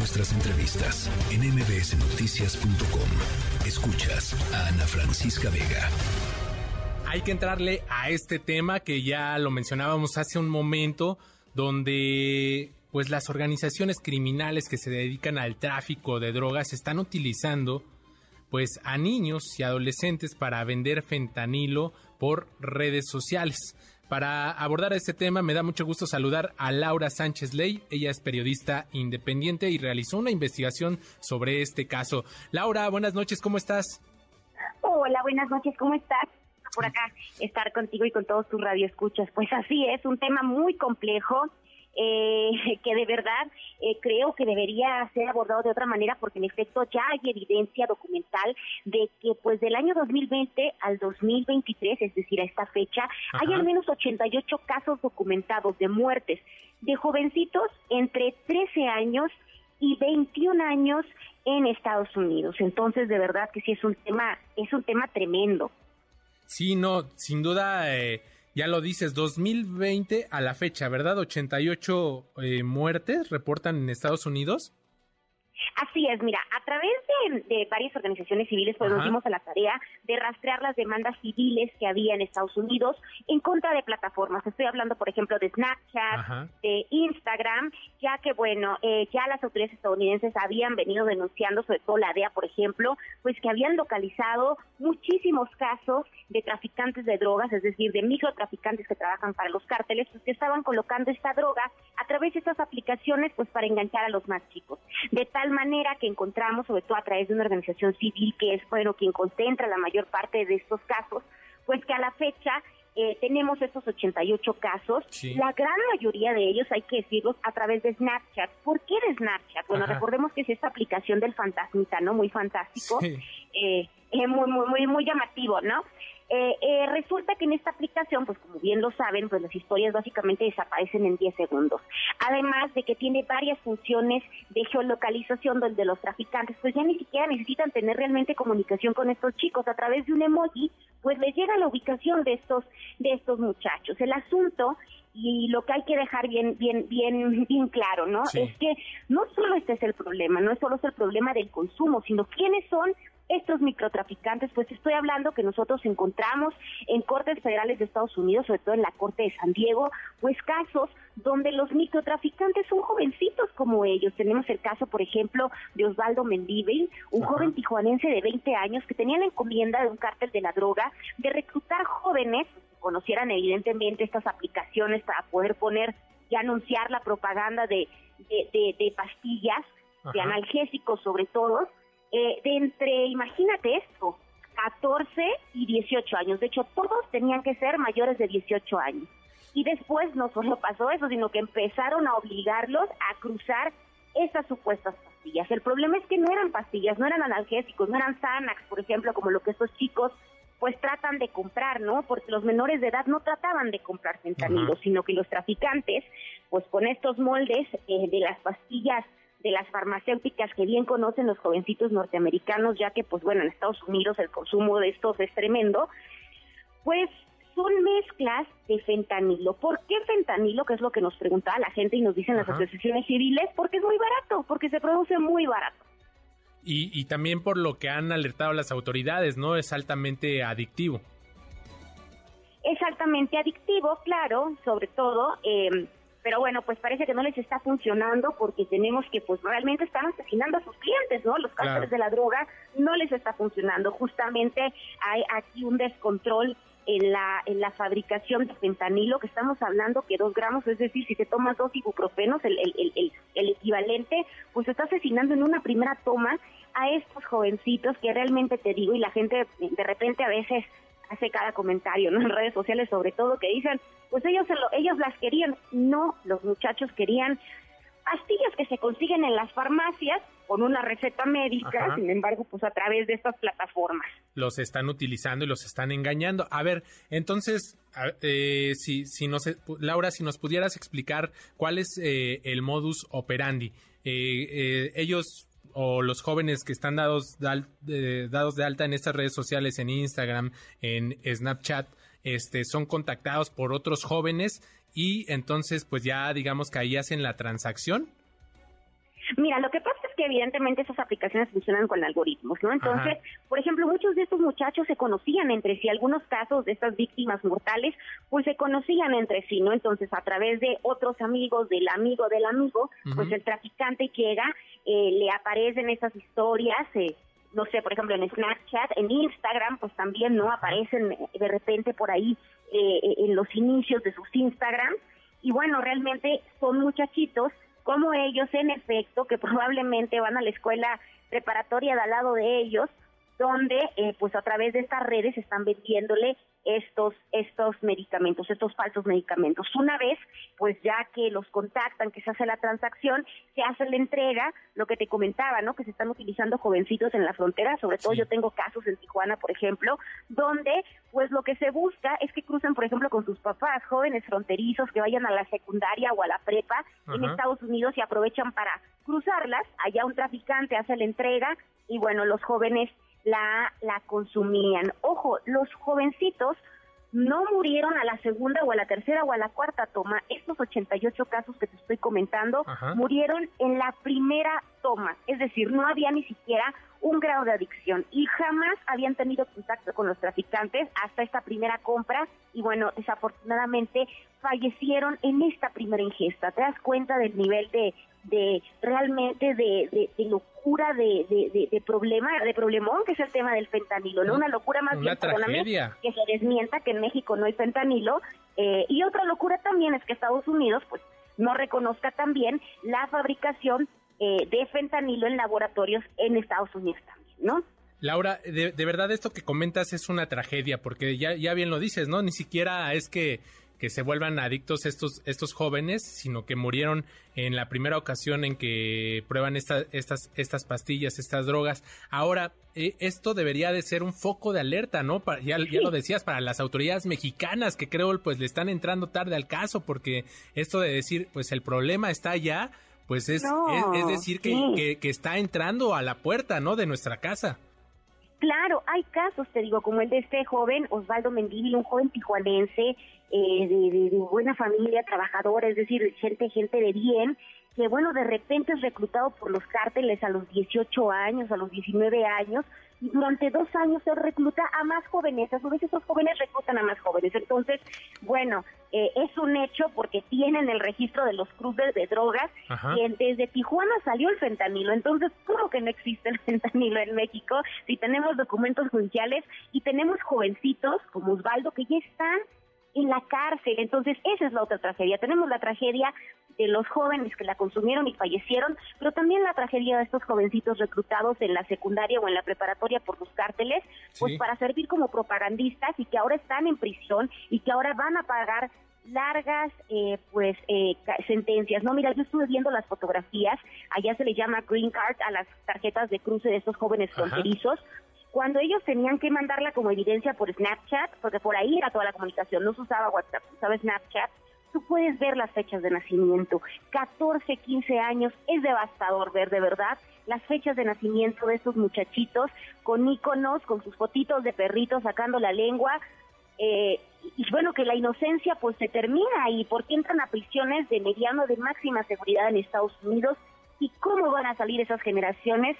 nuestras entrevistas en mbsnoticias.com. Escuchas a Ana Francisca Vega. Hay que entrarle a este tema que ya lo mencionábamos hace un momento, donde pues las organizaciones criminales que se dedican al tráfico de drogas están utilizando pues a niños y adolescentes para vender fentanilo por redes sociales. Para abordar este tema me da mucho gusto saludar a Laura Sánchez Ley. Ella es periodista independiente y realizó una investigación sobre este caso. Laura, buenas noches, ¿cómo estás? Hola, buenas noches, ¿cómo estás? Por acá estar contigo y con todos tus radioescuchas. Pues así es, un tema muy complejo eh, que de verdad eh, creo que debería ser abordado de otra manera porque en efecto ya hay evidencia documental de que pues del año 2020 al 2023, es decir, a esta fecha, hay al menos 88 casos documentados de muertes de jovencitos entre 13 años y 21 años en Estados Unidos. Entonces, de verdad que sí es un tema es un tema tremendo. Sí, no, sin duda eh, ya lo dices, 2020 a la fecha, ¿verdad? 88 eh, muertes reportan en Estados Unidos. Así es, mira, a través de, varias organizaciones civiles pues nos dimos a la tarea de rastrear las demandas civiles que había en Estados Unidos en contra de plataformas. Estoy hablando, por ejemplo, de Snapchat, de Instagram, ya que, bueno, eh, ya las autoridades estadounidenses habían venido denunciando, sobre todo la DEA, por ejemplo, pues que habían localizado muchísimos casos de traficantes de drogas, es decir, de microtraficantes que trabajan para los cárteles, pues que estaban colocando esta droga a través de estas aplicaciones pues para enganchar a los más chicos. De tal manera que encontramos, sobre todo a través de una organización civil que es, bueno, quien concentra la mayor parte de estos casos, pues que a la fecha eh, tenemos estos 88 casos, la gran mayoría de ellos, hay que decirlos, a través de Snapchat. ¿Por qué de Snapchat? Bueno, recordemos que es esta aplicación del fantasmita, ¿no? Muy fantástico, eh, muy, muy, muy, muy llamativo, ¿no? Eh, eh, resulta que en esta aplicación, pues como bien lo saben, pues las historias básicamente desaparecen en 10 segundos. Además de que tiene varias funciones de geolocalización donde los traficantes pues ya ni siquiera necesitan tener realmente comunicación con estos chicos a través de un emoji, pues les llega la ubicación de estos de estos muchachos. El asunto y lo que hay que dejar bien bien bien bien claro, ¿no? Es que no solo este es el problema, no es solo es el problema del consumo, sino quiénes son estos microtraficantes, pues estoy hablando que nosotros encontramos en cortes federales de Estados Unidos, sobre todo en la Corte de San Diego, pues casos donde los microtraficantes son jovencitos como ellos. Tenemos el caso, por ejemplo, de Osvaldo Mendívil, un joven tijuanense de 20 años que tenía la encomienda de un cártel de la droga de reclutar jóvenes que conocieran evidentemente estas aplicaciones para poder poner y anunciar la propaganda de, de, pastillas, de analgésicos sobre todo, eh, de entre, imagínate esto, 14 y 18 años. De hecho, todos tenían que ser mayores de 18 años. Y después no solo pasó eso, sino que empezaron a obligarlos a cruzar esas supuestas pastillas. El problema es que no eran pastillas, no eran analgésicos, no eran Xanax, por ejemplo, como lo que estos chicos pues tratan de comprar, ¿no? Porque los menores de edad no trataban de comprar fentanilo, sino que los traficantes, pues con estos moldes eh, de las pastillas de las farmacéuticas que bien conocen los jovencitos norteamericanos, ya que, pues bueno, en Estados Unidos el consumo de estos es tremendo, pues son mezclas de fentanilo. ¿Por qué fentanilo? Que es lo que nos preguntaba la gente y nos dicen las asociaciones civiles, porque es muy barato, porque se produce muy barato. Y, y también por lo que han alertado las autoridades, ¿no? Es altamente adictivo. Es altamente adictivo, claro, sobre todo. Eh, pero bueno, pues parece que no les está funcionando porque tenemos que pues realmente están asesinando a sus clientes, ¿no? Los cárteles de la droga no les está funcionando. Justamente hay aquí un descontrol en la, en la fabricación de fentanilo, que estamos hablando que dos gramos, es decir, si te tomas dos ibuprofenos, el, el, el, el equivalente, pues está asesinando en una primera toma a estos jovencitos que realmente te digo, y la gente de repente a veces hace cada comentario ¿no? en redes sociales sobre todo que dicen pues ellos ellos las querían no los muchachos querían pastillas que se consiguen en las farmacias con una receta médica, sin embargo, pues a través de estas plataformas. Los están utilizando y los están engañando. A ver, entonces, eh, si, si nos, Laura, si nos pudieras explicar cuál es eh, el modus operandi. Eh, ellos o los jóvenes que están dados de, dados de alta en estas redes sociales, en Instagram, en Snapchat, este, son contactados por otros jóvenes y entonces pues ya digamos que ahí hacen la transacción. Mira, lo que pasa es que evidentemente esas aplicaciones funcionan con algoritmos, ¿no? Entonces, por ejemplo, muchos de estos muchachos se conocían entre sí, algunos casos de estas víctimas mortales, pues se conocían entre sí, ¿no? Entonces, a través de otros amigos, del amigo del amigo, pues el traficante llega, eh, le aparecen esas historias, eh, no sé, por ejemplo, en Snapchat, en Instagram, pues también, ¿no? Aparecen eh, de repente por ahí en los inicios de sus Instagram. Y bueno, realmente son muchachitos como ellos, en efecto, que probablemente van a la escuela preparatoria de al lado de ellos, donde eh, pues a través de estas redes están vendiéndole estos estos medicamentos, estos falsos medicamentos. Una vez, pues ya que los contactan, que se hace la transacción, se hace la entrega, lo que te comentaba, ¿no? Que se están utilizando jovencitos en la frontera, sobre todo yo tengo casos en Tijuana, por ejemplo, donde pues lo que se busca es que crucen, por ejemplo, con sus papás, jóvenes fronterizos que vayan a la secundaria o a la prepa en Estados Unidos y aprovechan para cruzarlas, allá un traficante hace la entrega y bueno, los jóvenes la, la consumían. Ojo, los jovencitos no murieron a la segunda o a la tercera o a la cuarta toma. Estos 88 casos que te estoy comentando murieron en la primera toma, es decir, no había ni siquiera un grado de adicción y jamás habían tenido contacto con los traficantes hasta esta primera compra y bueno, desafortunadamente fallecieron en esta primera ingesta. ¿Te das cuenta del nivel de, de realmente de, de, locura, de, de, de, problema, de problemón, que es el tema del fentanilo, ¿no? Una locura más bien, que se desmienta que en México no hay fentanilo. Eh, y otra locura también es que Estados Unidos, pues, no reconozca también la fabricación eh, de fentanilo en laboratorios en Estados Unidos también, ¿no? Laura, de, de, verdad esto que comentas es una tragedia, porque ya, ya bien lo dices, ¿no? Ni siquiera es que que se vuelvan adictos estos, estos jóvenes, sino que murieron en la primera ocasión en que prueban estas, estas pastillas, estas drogas. Ahora, eh, esto debería de ser un foco de alerta, ¿no? ya, ya, lo decías, para las autoridades mexicanas que creo pues le están entrando tarde al caso, porque esto de decir, pues el problema está allá, pues es, es, decir que, que, está entrando a la puerta, ¿no? De nuestra casa. Claro, hay casos, te digo, como el de este joven Osvaldo Mendívil, un joven tijuanense eh, de, buena familia, trabajadora, es decir, gente, gente de bien, que bueno, de repente es reclutado por los cárteles a los 18 años, a los 19 años, y durante dos años se recluta a más jóvenes, a su vez esos jóvenes reclutan a más jóvenes. Entonces, bueno, eh, es un hecho porque tienen el registro de los cruces de drogas y desde Tijuana salió el fentanilo. Entonces, ¿cómo que no existe el fentanilo en México? Si tenemos documentos judiciales y tenemos jovencitos como Osvaldo que ya están en la cárcel. Entonces, esa es la otra tragedia. Tenemos la tragedia de los jóvenes que la consumieron y fallecieron, pero también la tragedia de estos jovencitos reclutados en la secundaria o en la preparatoria por los cárteles, pues para servir como propagandistas y que ahora están en prisión y que ahora van a pagar largas eh, pues eh, sentencias no mira yo estuve viendo las fotografías allá se le llama green card a las tarjetas de cruce de estos jóvenes fronterizos cuando ellos tenían que mandarla como evidencia por Snapchat, porque por ahí era toda la comunicación, no se usaba WhatsApp, se usaba Snapchat, tú puedes ver las fechas de nacimiento. 14, 15 años, es devastador ver de verdad las fechas de nacimiento de estos muchachitos con iconos, con sus fotitos de perritos sacando la lengua. Eh, y bueno, que la inocencia pues se termina y porque entran a prisiones de mediano de máxima seguridad en Estados Unidos y cómo van a salir esas generaciones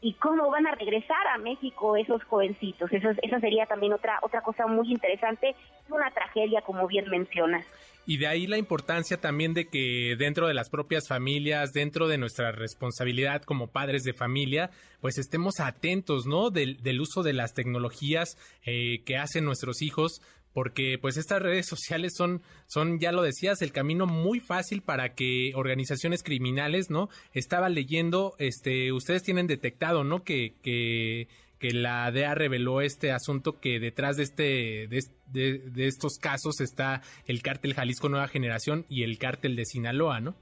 y cómo van a regresar a México esos jovencitos. Eso, esa sería también otra, otra cosa muy interesante, una tragedia, como bien mencionas. Y de ahí la importancia también de que dentro de las propias familias, dentro de nuestra responsabilidad como padres de familia, pues estemos atentos, ¿no? Del, del uso de las tecnologías eh, que hacen nuestros hijos, porque pues estas redes sociales son, son, ya lo decías, el camino muy fácil para que organizaciones criminales, ¿no? Estaba leyendo, este, ustedes tienen detectado, ¿no? Que, que, que la DEA reveló este asunto que detrás de este, de, de estos casos está el cártel Jalisco Nueva Generación y el cártel de Sinaloa, ¿no?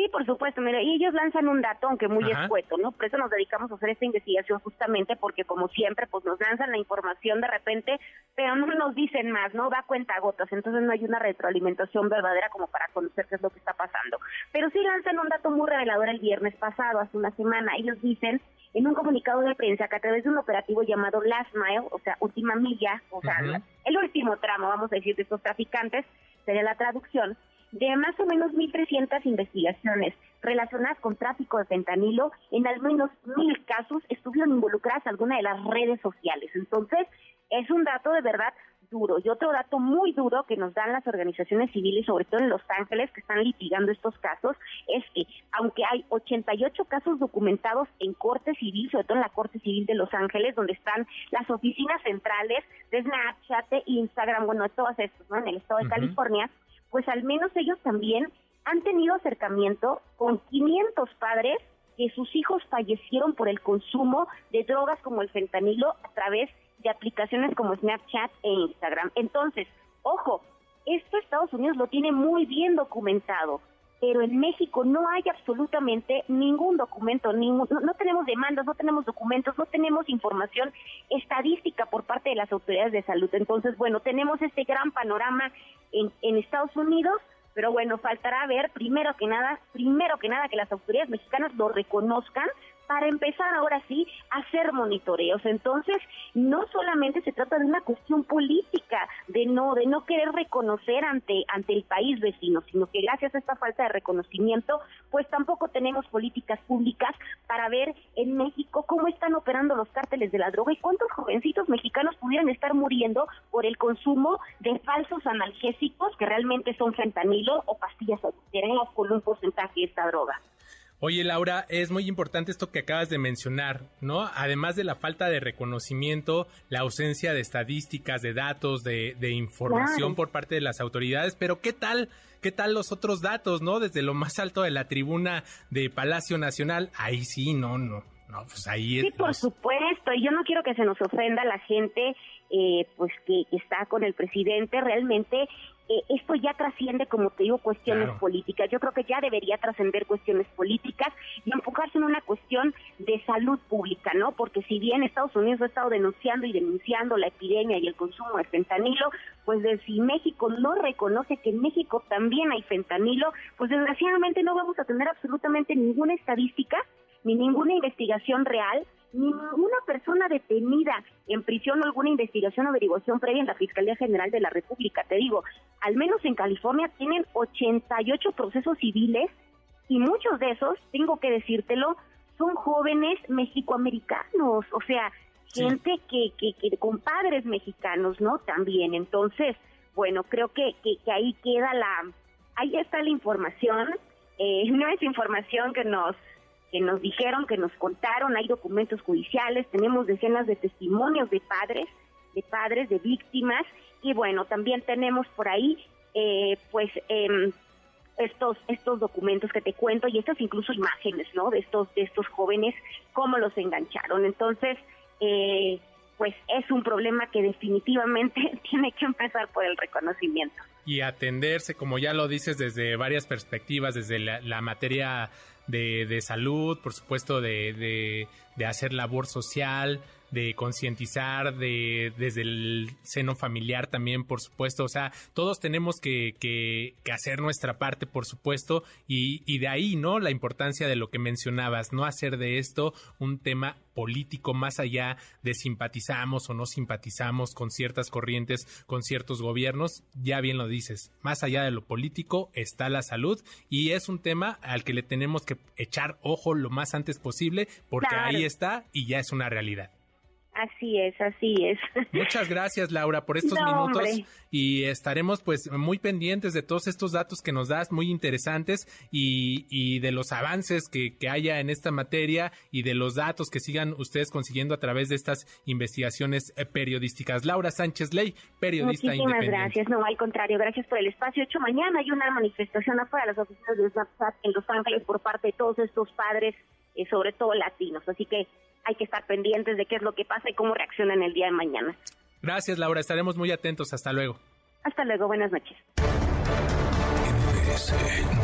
Sí, por supuesto, mira, y ellos lanzan un dato, aunque muy escueto, ¿no? Por eso nos dedicamos a hacer esta investigación justamente porque como siempre, pues nos lanzan la información de repente, pero no nos dicen más, ¿no? Va a cuenta gotas, entonces no hay una retroalimentación verdadera como para conocer qué es lo que está pasando. Pero sí lanzan un dato muy revelador el viernes pasado, hace una semana, ellos dicen en un comunicado de prensa que a través de un operativo llamado Last Mile, o sea, última milla, o sea, el último tramo, vamos a decir, de estos traficantes, sería la traducción, de más o menos 1.300 investigaciones relacionadas con tráfico de fentanilo, en al menos mil casos estuvieron involucradas alguna de las redes sociales. Entonces, es un dato de verdad duro. Y otro dato muy duro que nos dan las organizaciones civiles, sobre todo en Los Ángeles, que están litigando estos casos, es que aunque hay 88 casos documentados en Corte Civil, sobre todo en la Corte Civil de Los Ángeles, donde están las oficinas centrales de Snapchat, Instagram, bueno, de todos estos, ¿no? En el estado de California, pues al menos ellos también han tenido acercamiento con 500 padres que sus hijos fallecieron por el consumo de drogas como el fentanilo a través de aplicaciones como Snapchat e Instagram. Entonces, ojo, esto Estados Unidos lo tiene muy bien documentado, pero en México no hay absolutamente ningún documento, ningún, no, tenemos demandas, no tenemos documentos, no tenemos información estadística por parte de las autoridades de salud. Entonces, bueno, tenemos este gran panorama en, en Estados Unidos, pero bueno, faltará ver primero que nada, primero que nada que las autoridades mexicanas lo reconozcan para empezar ahora sí a hacer monitoreos. Entonces, no solamente se trata de una cuestión política, de no de no querer reconocer ante ante el país vecino, sino que gracias a esta falta de reconocimiento, pues tampoco tenemos políticas públicas para ver en México cómo están operando los cárteles de la droga y cuántos jovencitos mexicanos pudieran estar muriendo por el consumo de falsos analgésicos que realmente son fentanilo o pastillas adulteradas con un porcentaje de esta droga. Oye, Laura, es muy importante esto que acabas de mencionar, ¿no? Además de la falta de reconocimiento, la ausencia de estadísticas, de datos, de, información por parte de las autoridades, pero ¿qué tal? ¿Qué tal los otros datos, no? Desde lo más alto de la tribuna de Palacio Nacional, ahí sí, no, no, no, pues ahí Sí, por supuesto, y yo no quiero que se nos ofenda la gente, eh, pues que, está con el presidente, realmente eh, esto ya trasciende, como te digo, cuestiones políticas. Yo creo que ya debería trascender cuestiones políticas y enfocarse en una cuestión de salud pública, ¿no? Porque si bien Estados Unidos ha estado denunciando y denunciando la epidemia y el consumo de fentanilo, pues de si México no reconoce que en México también hay fentanilo, pues desgraciadamente no vamos a tener absolutamente ninguna estadística ni ninguna investigación real ninguna persona detenida en prisión o alguna investigación o averiguación previa en la Fiscalía General de la República. Te digo, al menos en California tienen 88 procesos civiles y muchos de esos, tengo que decírtelo, son jóvenes mexicoamericanos, o sea, gente que, que, que con padres mexicanos, ¿no? También. Entonces, bueno, creo que, que, ahí queda la, ahí está la información. Eh, no es información que nos que nos dijeron, que nos contaron, hay documentos judiciales, tenemos decenas de testimonios de padres, de padres, de víctimas, y bueno, también tenemos por ahí, eh, pues, em, estos estos documentos que te cuento y estas incluso imágenes, ¿no? De estos de estos jóvenes, cómo los engancharon. Entonces, eh, pues es un problema que definitivamente tiene que empezar por el reconocimiento. Y atenderse, como ya lo dices, desde varias perspectivas, desde la materia de, de salud, por supuesto de, de, hacer labor social, de concientizar, de desde el seno familiar también, por supuesto. O sea, todos tenemos que, que, hacer nuestra parte, por supuesto, y, y, de ahí, ¿no? La importancia de lo que mencionabas, no hacer de esto un tema político más allá de simpatizamos o no simpatizamos con ciertas corrientes, con ciertos gobiernos, ya bien lo dices, más allá de lo político está la salud y es un tema al que le tenemos que echar ojo lo más antes posible porque ahí está y ya es una realidad. Así es, así es. Muchas gracias, Laura, por estos minutos y estaremos pues muy pendientes de todos estos datos que nos das, muy interesantes y, y de los avances que, que, haya en esta materia y de los datos que sigan ustedes consiguiendo a través de estas investigaciones eh, periodísticas. Laura Sánchez Ley, periodista Muchísimas gracias, no, al contrario, gracias por el espacio. hecho, mañana hay una manifestación afuera de las oficinas de Snapchat en Los Ángeles por parte de todos estos padres, eh, sobre todo latinos. Así que hay que estar pendientes de qué es lo que pasa y cómo reaccionan el día de mañana. Gracias, Laura. Estaremos muy atentos. Hasta luego. Hasta luego. Buenas noches.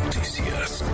Noticias.